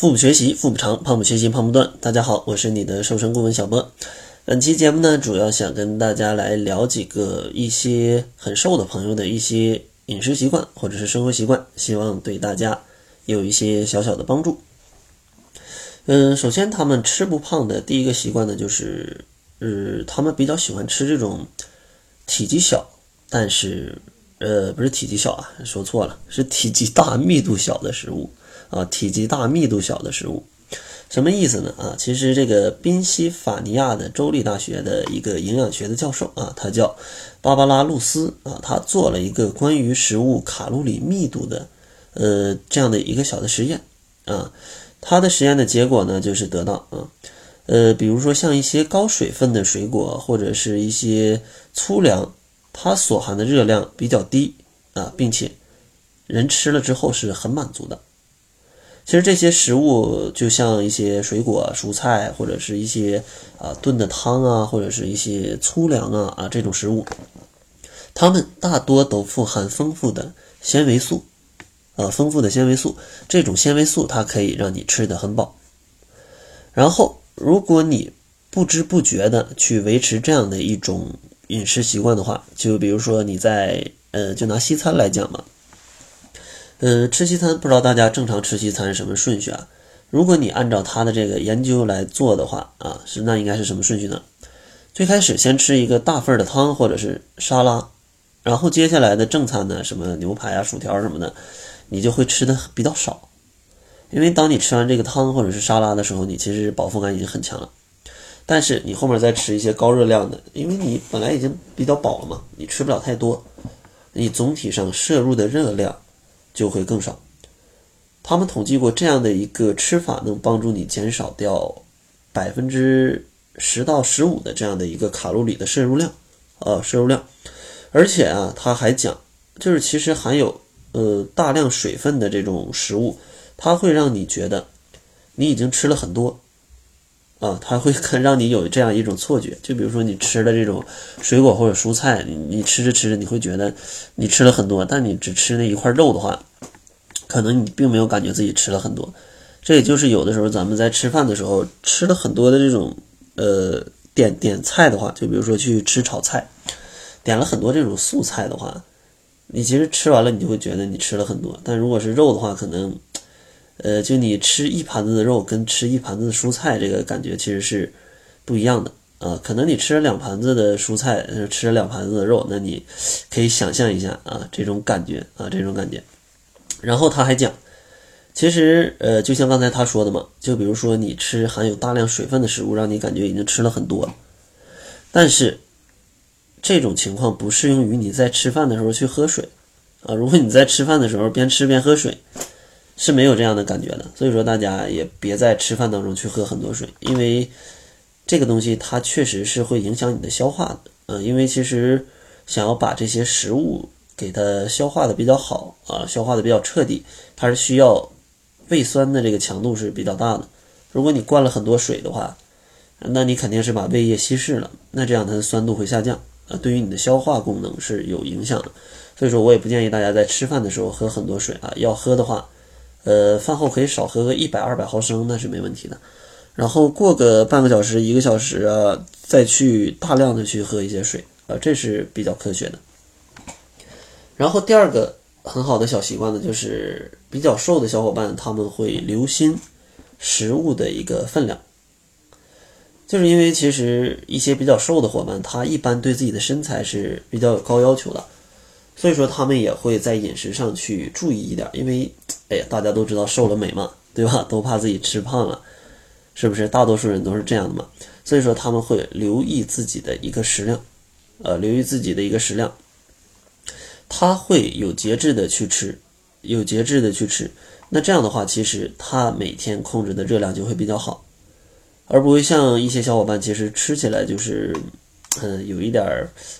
腹部学习，腹部长；胖不学习，胖不断。大家好，我是你的瘦身顾问小波。本期节目呢，主要想跟大家来聊几个一些很瘦的朋友的一些饮食习惯或者是生活习惯，希望对大家有一些小小的帮助。嗯，首先他们吃不胖的第一个习惯呢，就是呃，他们比较喜欢吃这种体积小，但是呃，不是体积小啊，说错了，是体积大、密度小的食物啊，体积大、密度小的食物，什么意思呢？啊，其实这个宾夕法尼亚的州立大学的一个营养学的教授啊，他叫芭芭拉·露丝啊，他做了一个关于食物卡路里密度的呃这样的一个小的实验啊。他的实验的结果呢，就是得到啊，呃，比如说像一些高水分的水果或者是一些粗粮，它所含的热量比较低啊，并且人吃了之后是很满足的。其实这些食物就像一些水果、蔬菜或者是一些啊炖的汤啊，或者是一些粗粮啊啊这种食物，它们大多都富含丰富的纤维素。呃，丰富的纤维素，这种纤维素它可以让你吃得很饱。然后，如果你不知不觉的去维持这样的一种饮食习惯的话，就比如说你在呃，就拿西餐来讲嘛，呃，吃西餐不知道大家正常吃西餐是什么顺序啊？如果你按照他的这个研究来做的话啊，是那应该是什么顺序呢？最开始先吃一个大份的汤或者是沙拉，然后接下来的正餐呢，什么牛排啊、薯条什么的。你就会吃的比较少，因为当你吃完这个汤或者是沙拉的时候，你其实饱腹感已经很强了。但是你后面再吃一些高热量的，因为你本来已经比较饱了嘛，你吃不了太多，你总体上摄入的热量就会更少。他们统计过这样的一个吃法，能帮助你减少掉百分之十到十五的这样的一个卡路里的摄入量，呃，摄入量。而且啊，他还讲，就是其实含有。呃，大量水分的这种食物，它会让你觉得你已经吃了很多啊，它会让你有这样一种错觉。就比如说你吃的这种水果或者蔬菜，你你吃着吃着，你会觉得你吃了很多，但你只吃那一块肉的话，可能你并没有感觉自己吃了很多。这也就是有的时候咱们在吃饭的时候吃了很多的这种呃点点菜的话，就比如说去吃炒菜，点了很多这种素菜的话。你其实吃完了，你就会觉得你吃了很多。但如果是肉的话，可能，呃，就你吃一盘子的肉跟吃一盘子的蔬菜，这个感觉其实是不一样的啊。可能你吃了两盘子的蔬菜，吃了两盘子的肉，那你可以想象一下啊，这种感觉啊，这种感觉。然后他还讲，其实呃，就像刚才他说的嘛，就比如说你吃含有大量水分的食物，让你感觉已经吃了很多，但是。这种情况不适用于你在吃饭的时候去喝水，啊，如果你在吃饭的时候边吃边喝水，是没有这样的感觉的。所以说大家也别在吃饭当中去喝很多水，因为这个东西它确实是会影响你的消化的，嗯，因为其实想要把这些食物给它消化的比较好啊，消化的比较彻底，它是需要胃酸的这个强度是比较大的。如果你灌了很多水的话，那你肯定是把胃液稀释了，那这样它的酸度会下降。啊，对于你的消化功能是有影响的，所以说我也不建议大家在吃饭的时候喝很多水啊。要喝的话，呃，饭后可以少喝个一百二百毫升，那是没问题的。然后过个半个小时、一个小时啊，再去大量的去喝一些水啊，这是比较科学的。然后第二个很好的小习惯呢，就是比较瘦的小伙伴他们会留心食物的一个分量。就是因为其实一些比较瘦的伙伴，他一般对自己的身材是比较有高要求的，所以说他们也会在饮食上去注意一点。因为，哎呀，大家都知道瘦了美嘛，对吧？都怕自己吃胖了，是不是？大多数人都是这样的嘛。所以说他们会留意自己的一个食量，呃，留意自己的一个食量，他会有节制的去吃，有节制的去吃。那这样的话，其实他每天控制的热量就会比较好。而不会像一些小伙伴，其实吃起来就是，嗯，有一点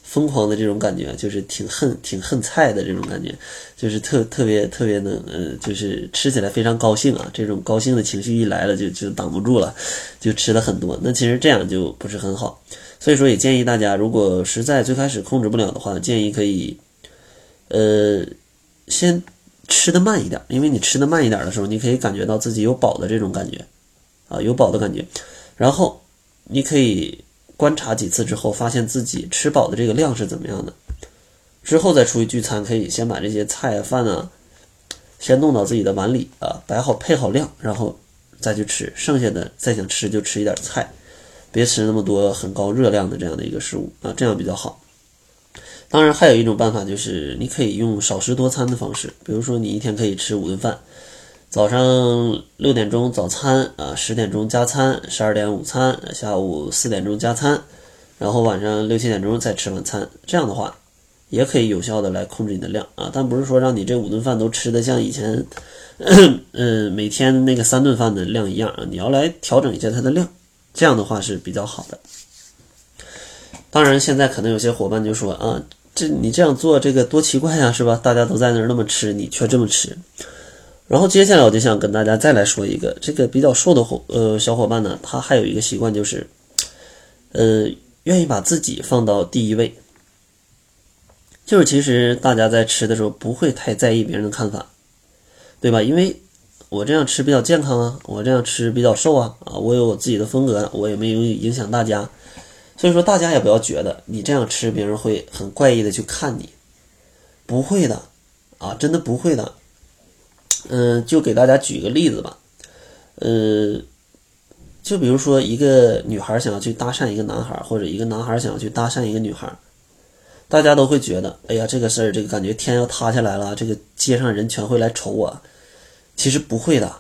疯狂的这种感觉，就是挺恨、挺恨菜的这种感觉，就是特特别特别的，呃，就是吃起来非常高兴啊，这种高兴的情绪一来了，就就挡不住了，就吃了很多。那其实这样就不是很好，所以说也建议大家，如果实在最开始控制不了的话，建议可以，呃，先吃的慢一点，因为你吃的慢一点的时候，你可以感觉到自己有饱的这种感觉，啊，有饱的感觉。然后你可以观察几次之后，发现自己吃饱的这个量是怎么样的。之后再出去聚餐，可以先把这些菜饭啊，先弄到自己的碗里啊，摆好配好量，然后再去吃。剩下的再想吃就吃一点菜，别吃那么多很高热量的这样的一个食物啊，这样比较好。当然，还有一种办法就是你可以用少食多餐的方式，比如说你一天可以吃五顿饭，早上六点钟早餐啊，十点钟加餐，十二点午餐，下午四点钟加餐，然后晚上六七点钟再吃晚餐。这样的话。也可以有效的来控制你的量啊，但不是说让你这五顿饭都吃的像以前，嗯，每天那个三顿饭的量一样啊，你要来调整一下它的量，这样的话是比较好的。当然，现在可能有些伙伴就说啊，这你这样做这个多奇怪呀，是吧？大家都在那儿那么吃，你却这么吃。然后接下来我就想跟大家再来说一个，这个比较瘦的伙呃小伙伴呢，他还有一个习惯就是，呃，愿意把自己放到第一位。就是其实大家在吃的时候不会太在意别人的看法，对吧？因为我这样吃比较健康啊，我这样吃比较瘦啊，啊，我有我自己的风格，我也没有影响大家，所以说大家也不要觉得你这样吃别人会很怪异的去看你，不会的，啊，真的不会的。嗯，就给大家举个例子吧，呃，就比如说一个女孩想要去搭讪一个男孩，或者一个男孩想要去搭讪一个女孩。大家都会觉得，哎呀，这个事儿，这个感觉天要塌下来了，这个街上人全会来瞅我。其实不会的，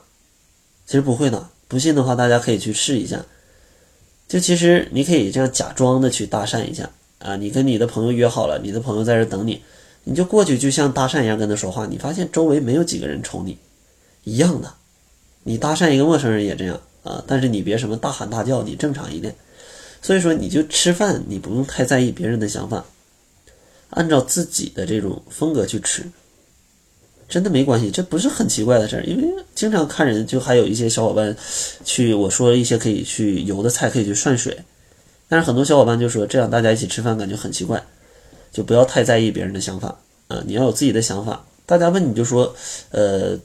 其实不会的。不信的话，大家可以去试一下。就其实你可以这样假装的去搭讪一下啊，你跟你的朋友约好了，你的朋友在这等你，你就过去，就像搭讪一样跟他说话。你发现周围没有几个人瞅你，一样的。你搭讪一个陌生人也这样啊，但是你别什么大喊大叫，你正常一点。所以说，你就吃饭，你不用太在意别人的想法。按照自己的这种风格去吃，真的没关系，这不是很奇怪的事儿。因为经常看人，就还有一些小伙伴去我说一些可以去油的菜，可以去涮水。但是很多小伙伴就说这样大家一起吃饭感觉很奇怪，就不要太在意别人的想法啊！你要有自己的想法。大家问你就说，呃，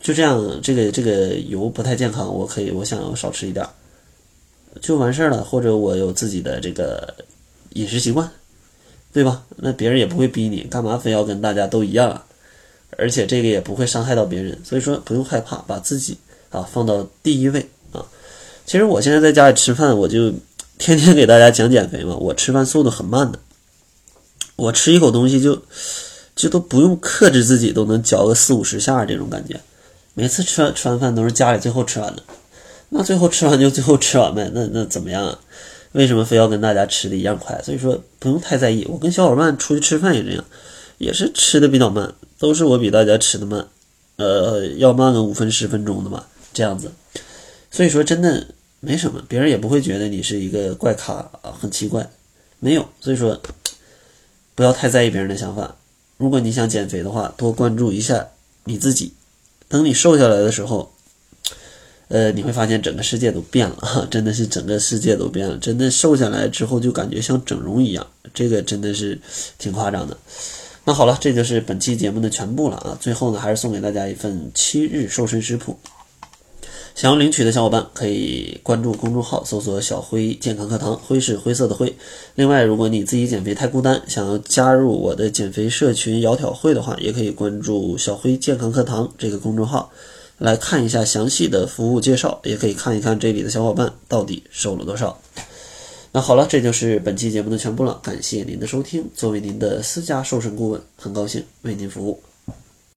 就这样，这个这个油不太健康，我可以我想要少吃一点，就完事儿了。或者我有自己的这个饮食习惯。对吧？那别人也不会逼你，干嘛非要跟大家都一样啊？而且这个也不会伤害到别人，所以说不用害怕，把自己啊放到第一位啊。其实我现在在家里吃饭，我就天天给大家讲减肥嘛。我吃饭速度很慢的，我吃一口东西就就都不用克制自己，都能嚼个四五十下这种感觉。每次吃完吃完饭都是家里最后吃完的，那最后吃完就最后吃完呗，那那怎么样啊？为什么非要跟大家吃的一样快？所以说不用太在意。我跟小伙伴出去吃饭也这样，也是吃的比较慢，都是我比大家吃的慢，呃，要慢个五分十分钟的吧，这样子。所以说真的没什么，别人也不会觉得你是一个怪咖啊，很奇怪，没有。所以说不要太在意别人的想法。如果你想减肥的话，多关注一下你自己。等你瘦下来的时候。呃，你会发现整个世界都变了，真的是整个世界都变了。真的瘦下来之后就感觉像整容一样，这个真的是挺夸张的。那好了，这就是本期节目的全部了啊！最后呢，还是送给大家一份七日瘦身食谱。想要领取的小伙伴可以关注公众号，搜索“小辉健康课堂”，辉是灰色的灰。另外，如果你自己减肥太孤单，想要加入我的减肥社群“窈窕会”的话，也可以关注“小辉健康课堂”这个公众号。来看一下详细的服务介绍，也可以看一看这里的小伙伴到底瘦了多少。那好了，这就是本期节目的全部了，感谢您的收听。作为您的私家瘦身顾问，很高兴为您服务。